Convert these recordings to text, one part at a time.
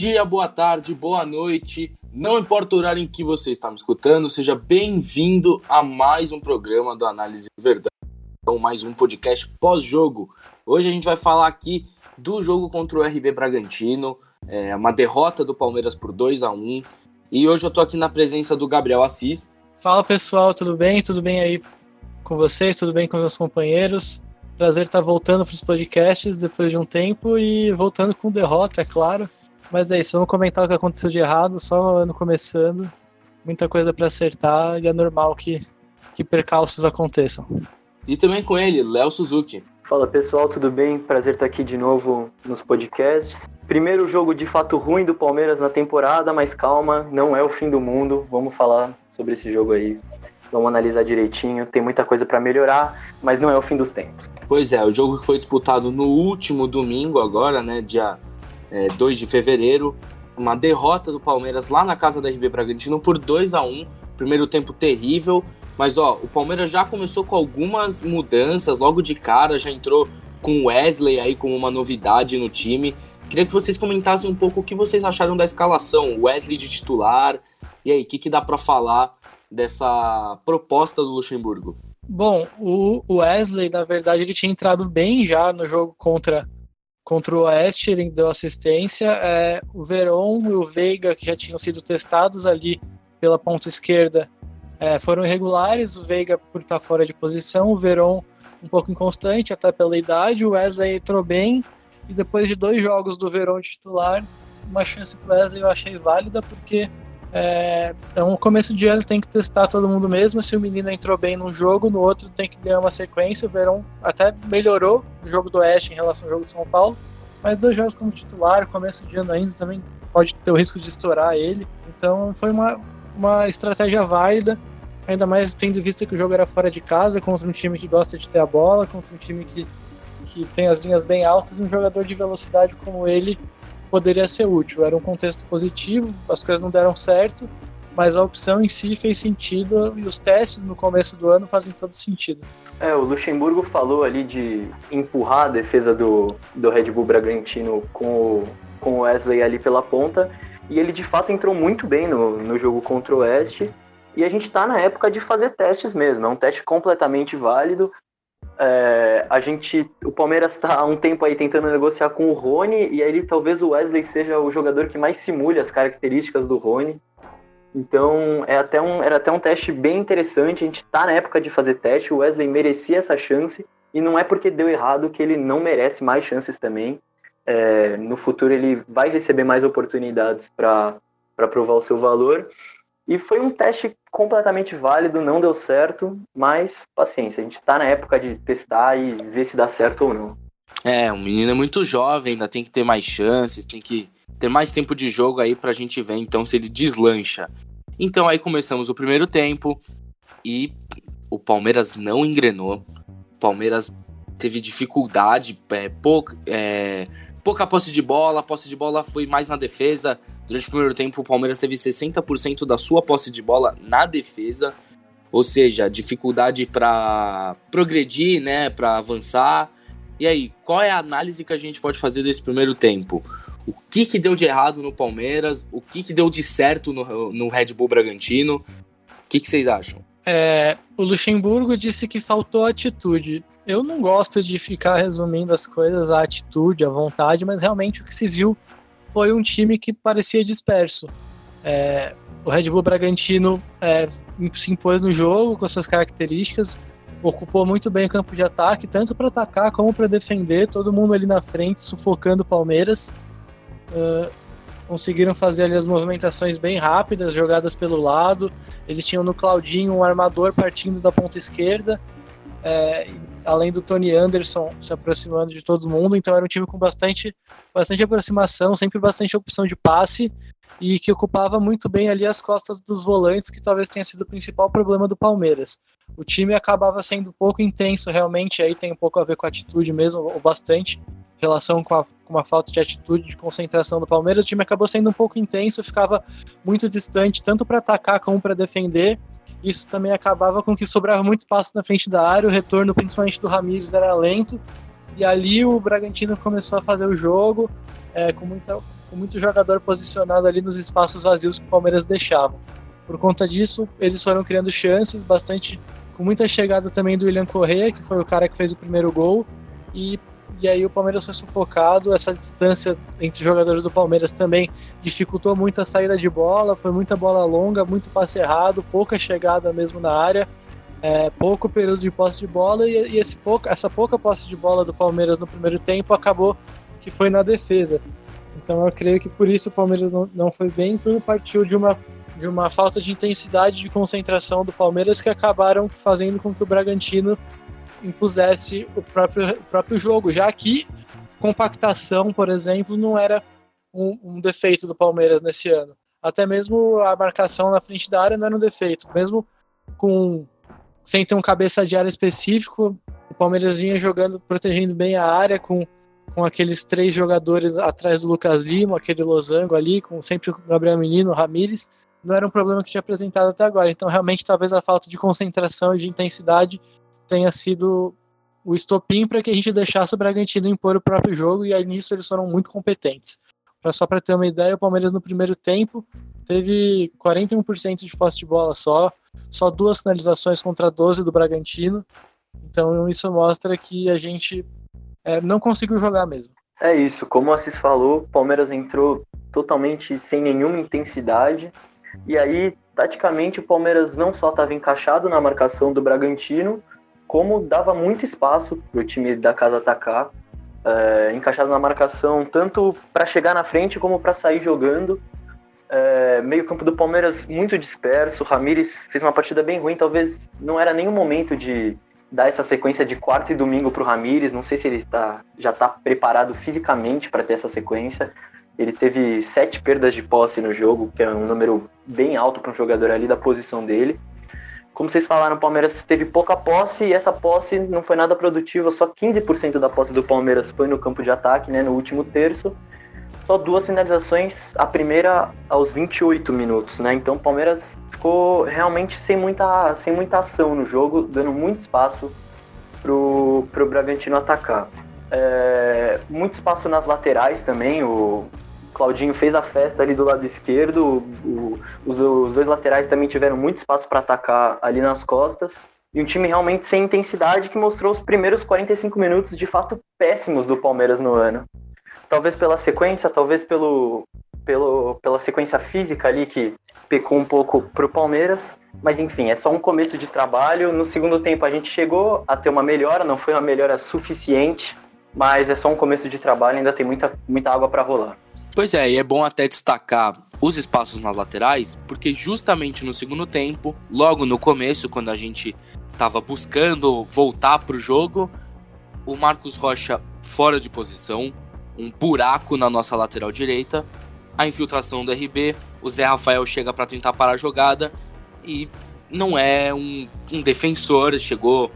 dia, boa tarde, boa noite. Não importa o horário em que você está me escutando, seja bem-vindo a mais um programa do Análise Verdade. Então, mais um podcast pós-jogo. Hoje a gente vai falar aqui do jogo contra o RB Bragantino, é uma derrota do Palmeiras por 2 a 1 E hoje eu tô aqui na presença do Gabriel Assis. Fala pessoal, tudo bem? Tudo bem aí com vocês? Tudo bem com meus companheiros? Prazer estar voltando para os podcasts depois de um tempo e voltando com derrota, é claro. Mas é isso, vamos comentar o que aconteceu de errado, só o ano começando. Muita coisa para acertar e é normal que, que percalços aconteçam. E também com ele, Léo Suzuki. Fala pessoal, tudo bem? Prazer estar aqui de novo nos podcasts. Primeiro jogo de fato ruim do Palmeiras na temporada, mas calma, não é o fim do mundo. Vamos falar sobre esse jogo aí. Vamos analisar direitinho. Tem muita coisa para melhorar, mas não é o fim dos tempos. Pois é, o jogo que foi disputado no último domingo, agora, né? Dia é, 2 de fevereiro. Uma derrota do Palmeiras lá na casa da RB Bragantino por 2 a 1 Primeiro tempo terrível. Mas ó, o Palmeiras já começou com algumas mudanças logo de cara, já entrou com o Wesley aí como uma novidade no time. Queria que vocês comentassem um pouco o que vocês acharam da escalação, Wesley de titular. E aí, o que, que dá para falar dessa proposta do Luxemburgo? Bom, o Wesley, na verdade, ele tinha entrado bem já no jogo contra Contra o Oeste, ele deu assistência. É, o Veron e o Veiga, que já tinham sido testados ali pela ponta esquerda, é, foram irregulares. O Veiga por estar fora de posição, o Veron um pouco inconstante, até pela idade. O Wesley entrou bem. E depois de dois jogos do Veron titular, uma chance para o Wesley eu achei válida, porque é, é um começo de ano, tem que testar todo mundo mesmo. Se o menino entrou bem num jogo, no outro tem que ganhar uma sequência. O Verão até melhorou no jogo do Oeste em relação ao jogo de São Paulo, mas dois jogos como titular, começo de ano ainda também pode ter o risco de estourar ele. Então foi uma, uma estratégia válida, ainda mais tendo visto que o jogo era fora de casa, contra um time que gosta de ter a bola, contra um time que, que tem as linhas bem altas, e um jogador de velocidade como ele poderia ser útil. Era um contexto positivo, as coisas não deram certo, mas a opção em si fez sentido e os testes no começo do ano fazem todo sentido. É, o Luxemburgo falou ali de empurrar a defesa do, do Red Bull Bragantino com o, com o Wesley ali pela ponta, e ele de fato entrou muito bem no, no jogo contra o Oeste. E a gente está na época de fazer testes mesmo, é um teste completamente válido. É, a gente, o Palmeiras está há um tempo aí tentando negociar com o Rony e aí talvez o Wesley seja o jogador que mais simule as características do Rony. Então é até um, era até um teste bem interessante. A gente está na época de fazer teste. O Wesley merecia essa chance e não é porque deu errado que ele não merece mais chances também. É, no futuro ele vai receber mais oportunidades para provar o seu valor. E foi um teste completamente válido, não deu certo, mas paciência, a gente está na época de testar e ver se dá certo ou não. É, o menino é muito jovem, ainda tem que ter mais chances, tem que ter mais tempo de jogo aí pra gente ver então se ele deslancha. Então aí começamos o primeiro tempo e o Palmeiras não engrenou. O Palmeiras teve dificuldade, é, pouca, é, pouca posse de bola, a posse de bola foi mais na defesa, Durante o primeiro tempo, o Palmeiras teve 60% da sua posse de bola na defesa, ou seja, dificuldade para progredir, né, para avançar. E aí, qual é a análise que a gente pode fazer desse primeiro tempo? O que, que deu de errado no Palmeiras? O que, que deu de certo no, no Red Bull Bragantino? O que, que vocês acham? É, o Luxemburgo disse que faltou atitude. Eu não gosto de ficar resumindo as coisas à atitude, à vontade, mas realmente o que se viu foi um time que parecia disperso. É, o Red Bull Bragantino é, se impôs no jogo com essas características, ocupou muito bem o campo de ataque, tanto para atacar como para defender, todo mundo ali na frente, sufocando o Palmeiras. Uh, conseguiram fazer ali as movimentações bem rápidas, jogadas pelo lado. Eles tinham no Claudinho um armador partindo da ponta esquerda. É, além do Tony Anderson se aproximando de todo mundo, então era um time com bastante, bastante aproximação, sempre bastante opção de passe e que ocupava muito bem ali as costas dos volantes, que talvez tenha sido o principal problema do Palmeiras. O time acabava sendo pouco intenso realmente, aí tem um pouco a ver com a atitude mesmo, ou bastante, relação com, a, com uma falta de atitude, de concentração do Palmeiras. O time acabou sendo um pouco intenso, ficava muito distante, tanto para atacar como para defender, isso também acabava com que sobrava muito espaço na frente da área, o retorno, principalmente do Ramires, era lento. E ali o Bragantino começou a fazer o jogo é, com muita com muito jogador posicionado ali nos espaços vazios que o Palmeiras deixava. Por conta disso, eles foram criando chances, bastante com muita chegada também do William Correa, que foi o cara que fez o primeiro gol, e, e aí o Palmeiras foi sufocado, essa distância entre os jogadores do Palmeiras também dificultou muito a saída de bola, foi muita bola longa, muito passe errado, pouca chegada mesmo na área, é, pouco período de posse de bola, e, e esse pouco, essa pouca posse de bola do Palmeiras no primeiro tempo acabou que foi na defesa. Então eu creio que por isso o Palmeiras não, não foi bem, tudo partiu de uma de uma falta de intensidade de concentração do Palmeiras que acabaram fazendo com que o Bragantino impusesse o próprio, o próprio jogo, já que compactação, por exemplo, não era um, um, defeito do Palmeiras nesse ano. Até mesmo a marcação na frente da área não era um defeito. Mesmo com sem ter um cabeça de área específico, o Palmeiras vinha jogando, protegendo bem a área, com, com aqueles três jogadores atrás do Lucas Lima, aquele losango ali, com sempre o Gabriel Menino, o Ramires não era um problema que tinha apresentado até agora. Então, realmente, talvez a falta de concentração e de intensidade tenha sido o estopim para que a gente deixasse o Bragantino impor o próprio jogo, e aí nisso eles foram muito competentes. Pra, só para ter uma ideia, o Palmeiras no primeiro tempo teve 41% de posse de bola só, só duas finalizações contra 12 do Bragantino. Então isso mostra que a gente é, não conseguiu jogar mesmo. É isso, como o Assis falou, o Palmeiras entrou totalmente sem nenhuma intensidade, e aí, taticamente, o Palmeiras não só estava encaixado na marcação do Bragantino, como dava muito espaço para o time da casa atacar, é, encaixado na marcação, tanto para chegar na frente como para sair jogando. É, meio campo do Palmeiras muito disperso, Ramires fez uma partida bem ruim, talvez não era o momento de dar essa sequência de quarta e domingo para o Ramires, não sei se ele tá, já está preparado fisicamente para ter essa sequência, ele teve sete perdas de posse no jogo, que é um número bem alto para um jogador ali da posição dele. Como vocês falaram, o Palmeiras teve pouca posse e essa posse não foi nada produtiva, só 15% da posse do Palmeiras foi no campo de ataque, né, no último terço. Só duas finalizações, a primeira aos 28 minutos, né? Então o Palmeiras ficou realmente sem muita, sem muita ação no jogo, dando muito espaço pro, pro Bragantino atacar. É, muito espaço nas laterais também. O Claudinho fez a festa ali do lado esquerdo. O, os, os, dois laterais também tiveram muito espaço para atacar ali nas costas. E um time realmente sem intensidade que mostrou os primeiros 45 minutos de fato péssimos do Palmeiras no ano. Talvez pela sequência, talvez pelo, pelo, pela sequência física ali que pecou um pouco pro Palmeiras. Mas enfim, é só um começo de trabalho. No segundo tempo a gente chegou a ter uma melhora, não foi uma melhora suficiente mas é só um começo de trabalho, ainda tem muita, muita água para rolar. Pois é, e é bom até destacar os espaços nas laterais, porque justamente no segundo tempo, logo no começo, quando a gente estava buscando voltar para o jogo, o Marcos Rocha fora de posição, um buraco na nossa lateral direita, a infiltração do RB, o Zé Rafael chega para tentar parar a jogada e não é um, um defensor, chegou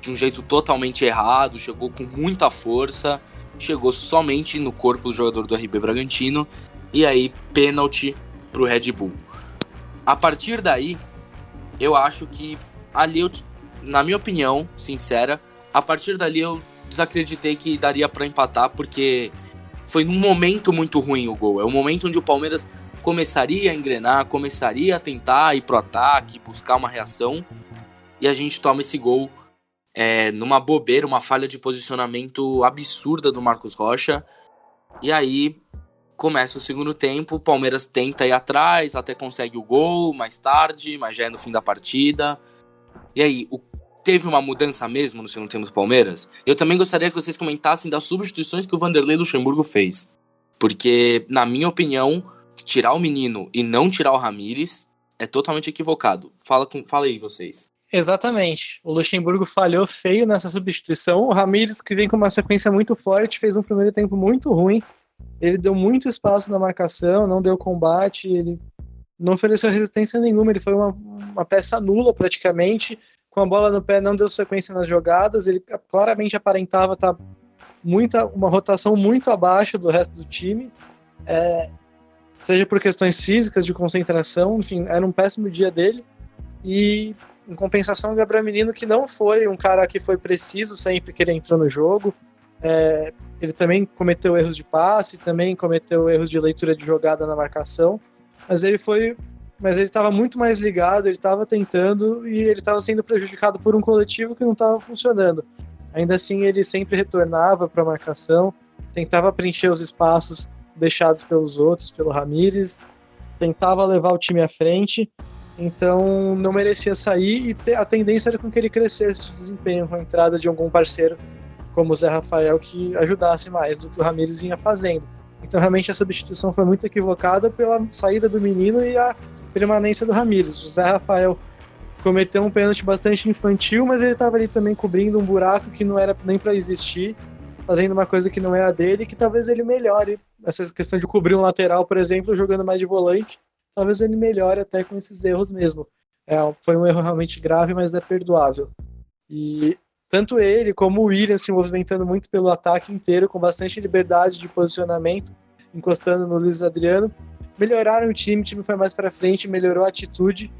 de um jeito totalmente errado, chegou com muita força, chegou somente no corpo do jogador do RB Bragantino e aí pênalti pro Red Bull. A partir daí, eu acho que ali eu, na minha opinião, sincera, a partir dali eu desacreditei que daria para empatar porque foi num momento muito ruim o gol. É um momento onde o Palmeiras começaria a engrenar, começaria a tentar ir pro ataque, buscar uma reação e a gente toma esse gol é, numa bobeira, uma falha de posicionamento absurda do Marcos Rocha. E aí começa o segundo tempo, o Palmeiras tenta ir atrás, até consegue o gol mais tarde, mas já é no fim da partida. E aí, o, teve uma mudança mesmo no segundo tempo do Palmeiras? Eu também gostaria que vocês comentassem das substituições que o Vanderlei Luxemburgo fez. Porque, na minha opinião, tirar o menino e não tirar o Ramires é totalmente equivocado. Fala, com, fala aí vocês. Exatamente. O Luxemburgo falhou feio nessa substituição. O Ramires, que vem com uma sequência muito forte, fez um primeiro tempo muito ruim. Ele deu muito espaço na marcação, não deu combate, ele não ofereceu resistência nenhuma. Ele foi uma, uma peça nula praticamente. Com a bola no pé, não deu sequência nas jogadas. Ele claramente aparentava estar tá muita, uma rotação muito abaixo do resto do time. É, seja por questões físicas, de concentração, enfim, era um péssimo dia dele. E em compensação, o Gabriel Menino, que não foi um cara que foi preciso sempre que ele entrou no jogo, É, ele também cometeu erros de passe, também cometeu erros de leitura de jogada na marcação, mas ele foi, mas ele estava muito mais ligado, ele estava tentando e ele estava sendo prejudicado por um coletivo que não estava funcionando. Ainda assim, ele sempre retornava para a marcação, tentava preencher os espaços deixados pelos outros, pelo Ramires, tentava levar o time à frente, então não merecia sair e a tendência era com que ele crescesse de desempenho com a entrada de algum parceiro como o Zé Rafael que ajudasse mais do que o Ramires vinha fazendo. Então realmente a substituição foi muito equivocada pela saída do menino e a permanência do Ramires. O Zé Rafael cometeu um pênalti bastante infantil, mas ele estava ali também cobrindo um buraco que não era nem para existir, fazendo uma coisa que não é a dele, que talvez ele melhore essa questão de cobrir um lateral, por exemplo, jogando mais de volante, talvez ele melhore até com esses erros mesmo. É, foi um erro realmente grave, mas é perdoável. E tanto ele como o William se movimentando muito pelo ataque inteiro, com bastante liberdade de posicionamento, encostando no Luiz Adriano, melhoraram o time, o time foi mais para frente, melhorou a atitude,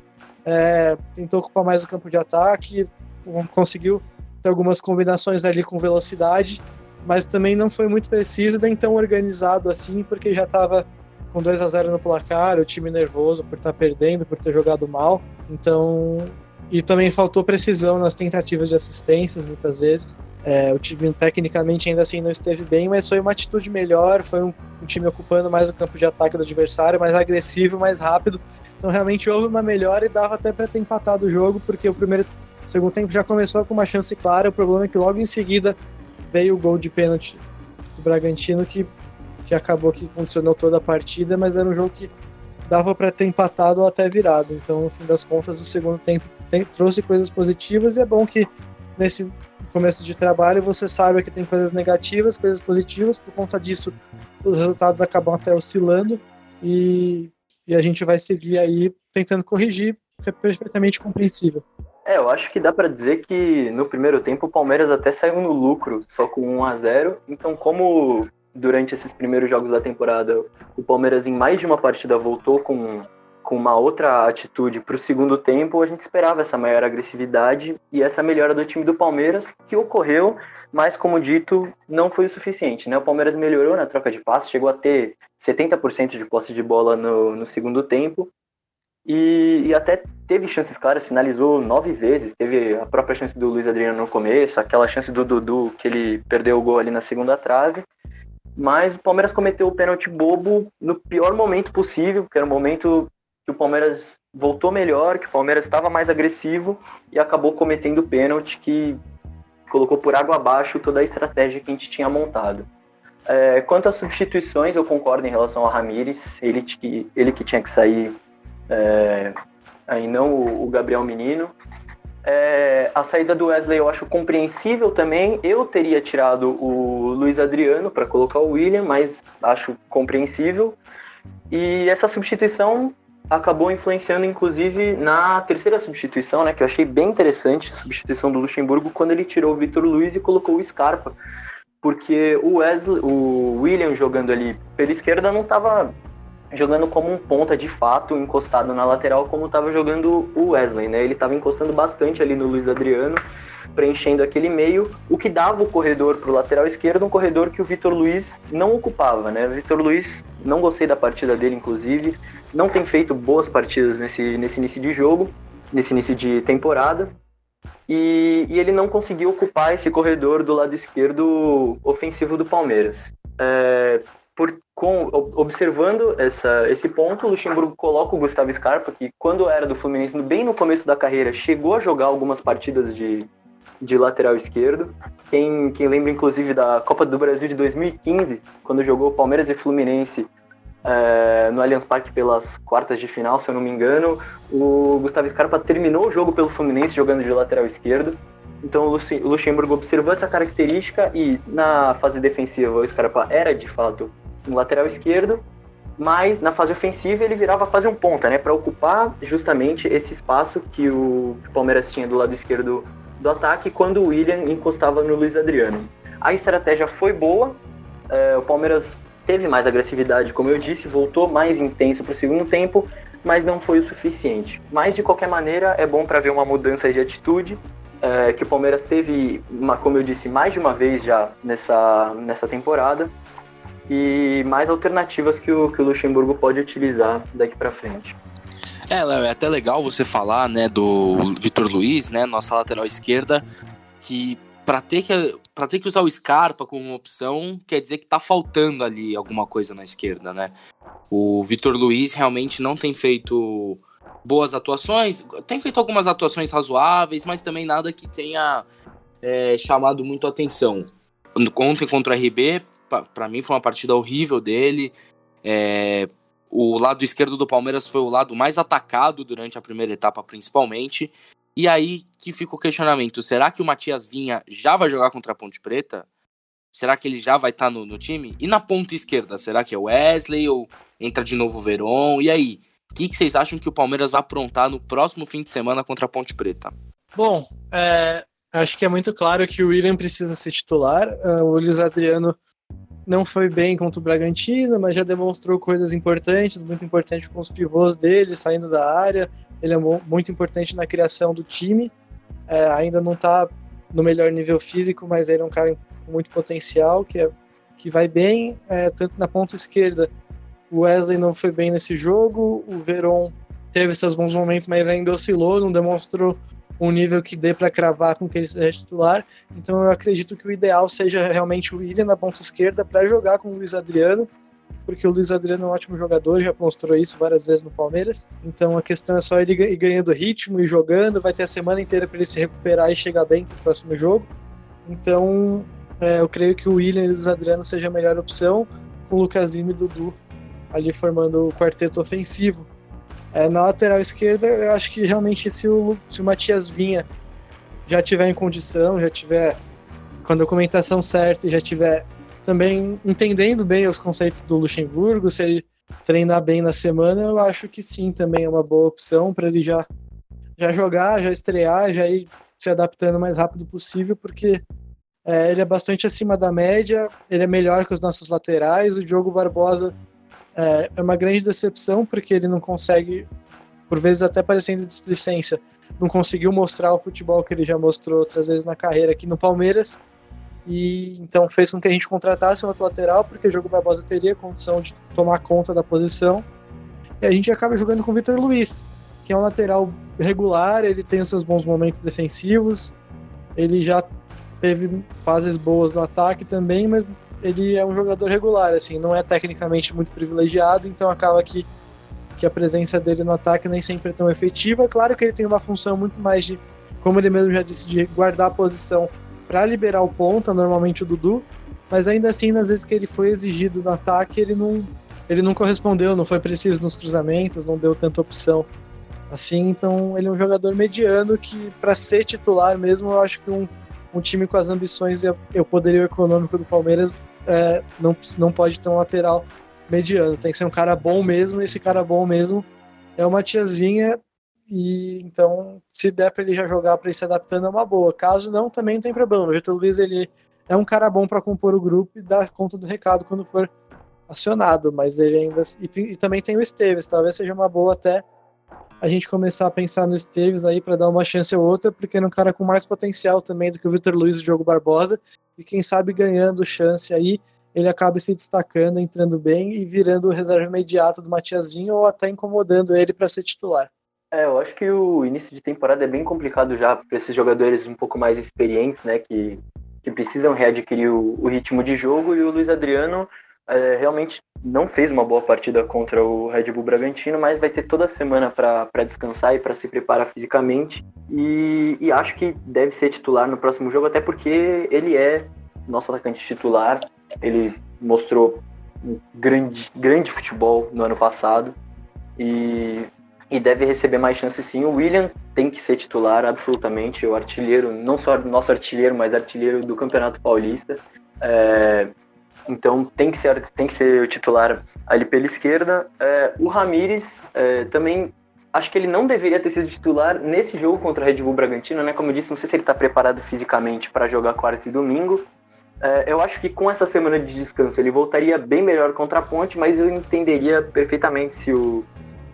é, tentou ocupar mais o campo de ataque, conseguiu ter algumas combinações ali com velocidade mas também não foi muito preciso nem tão organizado assim, porque já estava com 2 a 0 no placar, o time nervoso por estar tá perdendo, por ter jogado mal. Então, e também faltou precisão nas tentativas de assistências muitas vezes. É, o time tecnicamente ainda assim não esteve bem, mas foi uma atitude melhor, foi um, um time ocupando mais o campo de ataque do adversário, mais agressivo, mais rápido. Então realmente houve uma melhora e dava até para ter empatado o jogo, porque o primeiro segundo tempo já começou com uma chance clara, o problema é que logo em seguida veio o gol de pênalti do Bragantino que, que acabou que condicionou toda a partida, mas era um jogo que dava para ter empatado ou até virado. Então, no fim das contas, o segundo tempo tem, trouxe coisas positivas e é bom que nesse começo de trabalho você saiba que tem coisas negativas, coisas positivas, por conta disso os resultados acabam até oscilando e, e a gente vai seguir aí tentando corrigir, que é perfeitamente compreensível. É, eu acho que dá para dizer que no primeiro tempo o Palmeiras até saiu no lucro, só com 1 a 0. Então, como durante esses primeiros jogos da temporada o Palmeiras em mais de uma partida voltou com, com uma outra atitude para o segundo tempo, a gente esperava essa maior agressividade e essa melhora do time do Palmeiras que ocorreu, mas como dito, não foi o suficiente. Né? O Palmeiras melhorou na troca de passes, chegou a ter 70% de posse de bola no, no segundo tempo, e, e, até teve chances claras, finalizou nove vezes. Teve a própria chance do Luiz Adriano no começo, aquela chance do Dudu que ele perdeu o gol ali na segunda trave. Mas o Palmeiras cometeu o pênalti bobo no pior momento possível, que era o momento que o Palmeiras voltou melhor, que o Palmeiras estava mais agressivo e acabou cometendo o pênalti que colocou por água abaixo toda a estratégia que a gente tinha montado. É, quanto às substituições, eu concordo em relação a Ramires, ele, ele que tinha que sair é, aí não o, o Gabriel Menino. É, a saída do Wesley eu acho compreensível também. Eu teria tirado o Luiz Adriano para colocar o William, mas acho compreensível. E essa substituição acabou influenciando, inclusive, na terceira substituição, né, que eu achei bem interessante, a substituição do Luxemburgo, quando ele tirou o Vitor Luiz e colocou o Scarpa. Porque o Wesley, o William jogando ali pela esquerda não estava jogando como um ponta de fato, encostado na lateral, como estava jogando o Wesley, né? Ele estava encostando bastante ali no Luiz Adriano, preenchendo aquele meio, o que dava o corredor para o lateral esquerdo, um corredor que o Vitor Luiz não ocupava, né? Vitor Luiz, não gostei da partida dele, inclusive, não tem feito boas partidas nesse, nesse início de jogo, nesse início de temporada, e, e ele não conseguiu ocupar esse corredor do lado esquerdo ofensivo do Palmeiras. É, por, com, observando essa, esse ponto, o Luxemburgo coloca o Gustavo Scarpa, que quando era do Fluminense, bem no começo da carreira, chegou a jogar algumas partidas de, de lateral esquerdo. Quem, quem lembra, inclusive, da Copa do Brasil de 2015, quando jogou Palmeiras e Fluminense é, no Allianz Parque pelas quartas de final, se eu não me engano, o Gustavo Scarpa terminou o jogo pelo Fluminense jogando de lateral esquerdo. Então o Luxemburgo observou essa característica e na fase defensiva o Scarpa era de fato lateral esquerdo, mas na fase ofensiva ele virava quase um ponta, né, para ocupar justamente esse espaço que o, Palmeiras tinha do lado esquerdo do ataque quando o William encostava no Luiz Adriano. A estratégia foi boa, é, o Palmeiras teve mais agressividade, como eu disse, voltou mais intenso para o segundo tempo, mas não foi o suficiente. Mas de qualquer maneira é bom para ver uma mudança de atitude é, que o Palmeiras teve, uma, como eu disse, mais de uma vez já nessa, nessa temporada e mais alternativas que o, que o Luxemburgo pode utilizar daqui para frente. É, Léo, é até legal você falar, né, do Vitor Luiz, né, nossa lateral esquerda, que para ter que para ter que usar o Scarpa como opção, quer dizer que tá faltando ali alguma coisa na esquerda, né? O Vitor Luiz realmente não tem feito boas atuações, tem feito algumas atuações razoáveis, mas também nada que tenha é, chamado muito atenção. Ontem contra o RB, para mim foi uma partida horrível dele. É, o lado esquerdo do Palmeiras foi o lado mais atacado durante a primeira etapa, principalmente. E aí que fica o questionamento: será que o Matias Vinha já vai jogar contra a Ponte Preta? Será que ele já vai estar tá no, no, time? E na ponta esquerda, será que é Wesley ou entra de novo o Veron? E aí? O que, que, vocês acham que o Palmeiras vai aprontar no próximo fim de semana contra a Ponte Preta? Bom, é, acho que é muito claro que o William precisa ser titular. Uh, o Luiz Adriano não foi bem contra o Bragantino, mas já demonstrou coisas importantes, muito importante com os pivôs dele saindo da área. Ele é muito importante na criação do time. É, ainda não está no melhor nível físico, mas ele é um cara com muito potencial, que, é, que vai bem, é, tanto na ponta esquerda. O Wesley não foi bem nesse jogo, o Veron teve seus bons momentos, mas ainda oscilou, não demonstrou um nível que dê para cravar com que ele seja titular. Então eu acredito que o ideal seja realmente o William na ponta esquerda para jogar com o Luiz Adriano, porque o Luiz Adriano é um ótimo jogador, já mostrou isso várias vezes no Palmeiras. Então a questão é só ele ir ganhando ritmo e jogando, vai ter a semana inteira para ele se recuperar e chegar bem para o próximo jogo. Então é, eu creio que o William e o Luiz Adriano seja a melhor opção, com o Lucasinho e o Dudu ali formando o quarteto ofensivo. É, na lateral esquerda, eu acho que realmente se o, se o Matias Vinha já tiver em condição, já tiver com a documentação certa e já tiver também entendendo bem os conceitos do Luxemburgo, se ele treinar bem na semana, eu acho que sim, também é uma boa opção para ele já, já jogar, já estrear, já ir se adaptando o mais rápido possível, porque é, ele é bastante acima da média, ele é melhor que os nossos laterais, o Diogo Barbosa é, é uma grande decepção, porque ele não consegue, por vezes até parecendo displicência, não conseguiu mostrar o futebol que ele já mostrou outras vezes na carreira aqui no Palmeiras. E então fez com que a gente contratasse um outro lateral, porque o jogo Barbosa teria condição de tomar conta da posição. E a gente acaba jogando com o Vitor Luiz, que é um lateral regular, ele tem os seus bons momentos defensivos, ele já teve fases boas no ataque também, mas ele é um jogador regular, assim, não é tecnicamente muito privilegiado, então acaba que, que a presença dele no ataque nem sempre é tão efetiva. Claro que ele tem uma função muito mais de, como ele mesmo já disse, de guardar a posição para liberar o ponta, normalmente o Dudu, mas ainda assim, nas vezes que ele foi exigido no ataque, ele não, ele não correspondeu, não foi preciso nos cruzamentos, não deu tanta opção. Assim, então ele é um jogador mediano que, para ser titular mesmo, eu acho que um, um time com as ambições e o poderio econômico do Palmeiras é, não, não pode ter um lateral mediano, tem que ser um cara bom mesmo, e esse cara bom mesmo é o Matias Vinha, e então, se der para ele já jogar para ir se adaptando, é uma boa. Caso não, também não tem problema. O Vitor Luiz ele é um cara bom para compor o grupo e dar conta do recado quando for acionado, mas ele ainda. E, e também tem o Esteves, talvez seja uma boa até a gente começar a pensar no Esteves aí para dar uma chance ou outra, porque é um cara com mais potencial também do que o Vitor Luiz do Diogo Barbosa, e quem sabe ganhando chance aí, ele acaba se destacando, entrando bem e virando o reserva imediato do Matiazinho ou até incomodando ele para ser titular. É, eu acho que o início de temporada é bem complicado já para esses jogadores um pouco mais experientes, né, que, que precisam readquirir o, o ritmo de jogo, e o Luiz Adriano é, realmente não fez uma boa partida contra o Red Bull Bragantino, mas vai ter toda a semana para descansar e para se preparar fisicamente. E, e, acho que deve ser titular no próximo jogo, até porque ele é nosso atacante titular. Ele mostrou um grande, grande futebol no ano passado e, e deve receber mais chances sim. O William tem que ser titular absolutamente, o artilheiro, não só nosso artilheiro, mas artilheiro do Campeonato Paulista. É, então tem que ser, tem que ser o titular ali pela esquerda. É, o Ramires é, também acho que ele não deveria ter sido titular nesse jogo contra o Red Bull Bragantino, né? Como eu disse, não sei se ele está preparado fisicamente para jogar quarta e domingo. É, eu acho que com essa semana de descanso ele voltaria bem melhor contra a Ponte, mas eu entenderia perfeitamente se o,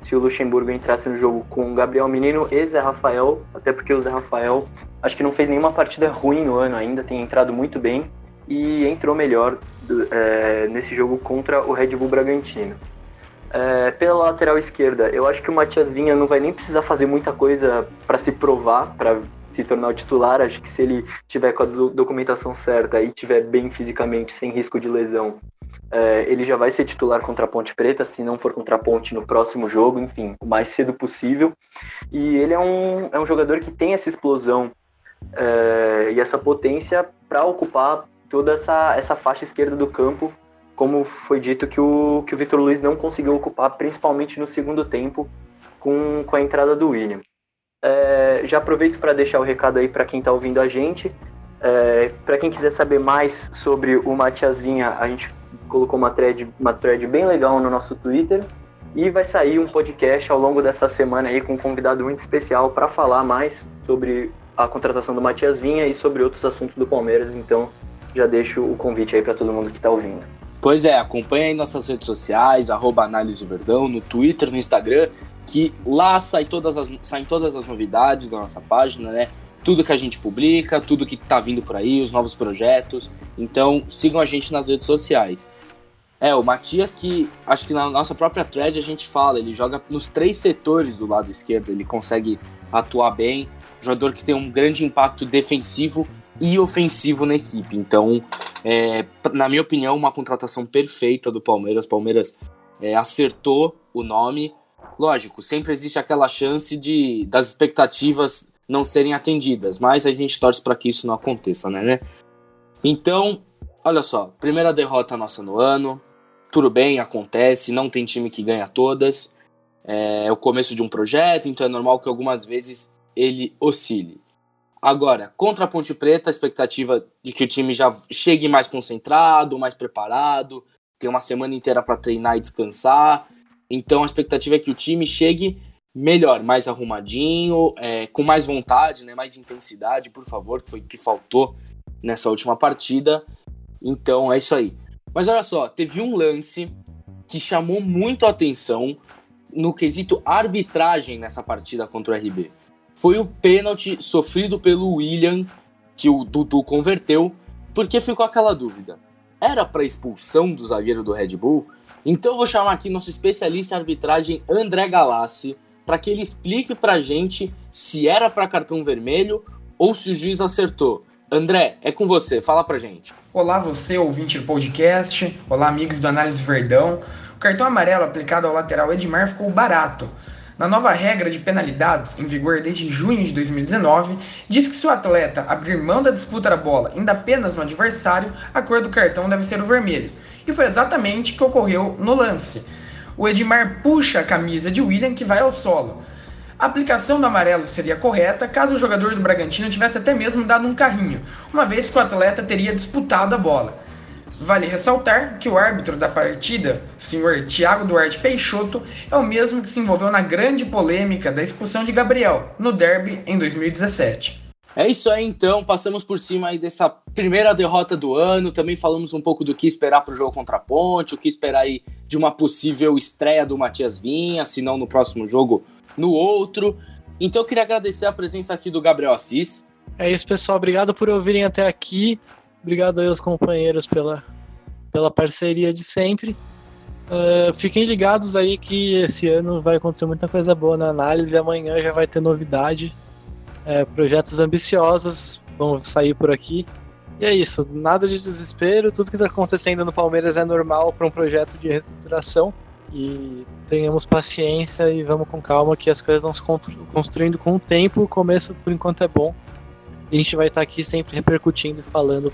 se o Luxemburgo entrasse no jogo com Gabriel Menino e Zé Rafael, até porque o Zé Rafael Acho que não fez nenhuma partida ruim no ano ainda, tem entrado muito bem e entrou melhor do, é, nesse jogo contra o Red Bull Bragantino. É, pela lateral esquerda, eu acho que o Matias Vinha não vai nem precisar fazer muita coisa para se provar, para se tornar o titular. Acho que se ele tiver com a documentação certa e tiver bem fisicamente, sem risco de lesão, é, ele já vai ser titular contra a Ponte Preta, se não for contra a Ponte no próximo jogo, enfim, o mais cedo possível. E ele é um, é um jogador que tem essa explosão é, e essa potência para ocupar toda essa, essa faixa esquerda do campo, como foi dito que o, que o Vitor Luiz não conseguiu ocupar, principalmente no segundo tempo, com, com a entrada do William. É, já aproveito para deixar o recado aí para quem está ouvindo a gente. É, para quem quiser saber mais sobre o Matias Vinha, a gente colocou uma thread, uma thread bem legal no nosso Twitter. E vai sair um podcast ao longo dessa semana aí com um convidado muito especial para falar mais sobre a contratação do Matias Vinha e sobre outros assuntos do Palmeiras. Então já deixo o convite aí para todo mundo que está ouvindo. Pois é, acompanha aí nossas redes sociais, arroba Análise Verdão, no Twitter, no Instagram, que lá sai todas as, saem todas as novidades da nossa página, né? Tudo que a gente publica, tudo que tá vindo por aí, os novos projetos. Então sigam a gente nas redes sociais. É, o Matias que acho que na nossa própria thread a gente fala, ele joga nos três setores do lado esquerdo, ele consegue atuar bem, jogador que tem um grande impacto defensivo e ofensivo na equipe. Então, é, na minha opinião, uma contratação perfeita do Palmeiras. Palmeiras é, acertou o nome. Lógico, sempre existe aquela chance de das expectativas não serem atendidas, mas a gente torce para que isso não aconteça, né, né? Então, olha só, primeira derrota nossa no ano, tudo bem, acontece, não tem time que ganha todas. É o começo de um projeto, então é normal que algumas vezes ele oscile. Agora, contra a Ponte Preta, a expectativa de que o time já chegue mais concentrado, mais preparado, tem uma semana inteira para treinar e descansar. Então a expectativa é que o time chegue melhor, mais arrumadinho, é, com mais vontade, né, mais intensidade, por favor, que foi o que faltou nessa última partida. Então é isso aí. Mas olha só, teve um lance que chamou muito a atenção no quesito arbitragem nessa partida contra o RB. Foi o pênalti sofrido pelo William, que o Dudu converteu, porque ficou aquela dúvida. Era para expulsão do zagueiro do Red Bull? Então eu vou chamar aqui nosso especialista em arbitragem, André Galassi, para que ele explique pra gente se era para cartão vermelho ou se o juiz acertou. André, é com você, fala pra gente. Olá, você, ouvinte do podcast. Olá, amigos do Análise Verdão. O cartão amarelo aplicado ao lateral Edmar ficou barato. Na nova regra de penalidades, em vigor desde junho de 2019, diz que se o atleta abrir mão da disputa da bola ainda apenas no adversário, a cor do cartão deve ser o vermelho. E foi exatamente o que ocorreu no lance. O Edmar puxa a camisa de William que vai ao solo. A aplicação do amarelo seria correta caso o jogador do Bragantino tivesse até mesmo dado um carrinho, uma vez que o atleta teria disputado a bola. Vale ressaltar que o árbitro da partida, o senhor Tiago Duarte Peixoto, é o mesmo que se envolveu na grande polêmica da expulsão de Gabriel no derby em 2017. É isso aí então, passamos por cima aí dessa primeira derrota do ano, também falamos um pouco do que esperar para o jogo contra a Ponte, o que esperar aí de uma possível estreia do Matias Vinha, se não no próximo jogo no outro. Então eu queria agradecer a presença aqui do Gabriel Assis. É isso, pessoal. Obrigado por ouvirem até aqui. Obrigado aí aos companheiros pela, pela parceria de sempre. Uh, fiquem ligados aí que esse ano vai acontecer muita coisa boa na análise. Amanhã já vai ter novidade. É, projetos ambiciosos vão sair por aqui. E é isso, nada de desespero. Tudo que está acontecendo no Palmeiras é normal para um projeto de reestruturação e tenhamos paciência e vamos com calma que as coisas vão se construindo com o tempo. O começo, por enquanto, é bom. E a gente vai estar aqui sempre repercutindo e falando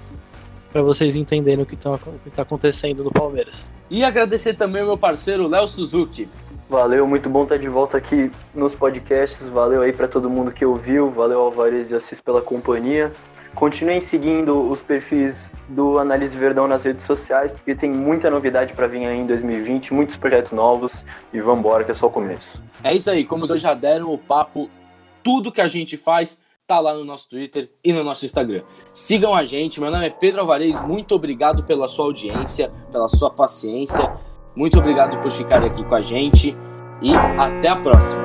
para vocês entenderem o que está acontecendo no Palmeiras. E agradecer também ao meu parceiro Léo Suzuki. Valeu, muito bom estar de volta aqui nos podcasts. Valeu aí para todo mundo que ouviu. Valeu Alvarez e Assis pela companhia. Continuem seguindo os perfis do Análise Verdão nas redes sociais, porque tem muita novidade para vir aí em 2020, muitos projetos novos e vamos embora que é só o começo. É isso aí, como os dois já deram o papo, tudo que a gente faz tá lá no nosso Twitter e no nosso Instagram. Sigam a gente, meu nome é Pedro Alvarez, muito obrigado pela sua audiência, pela sua paciência, muito obrigado por ficar aqui com a gente e até a próxima.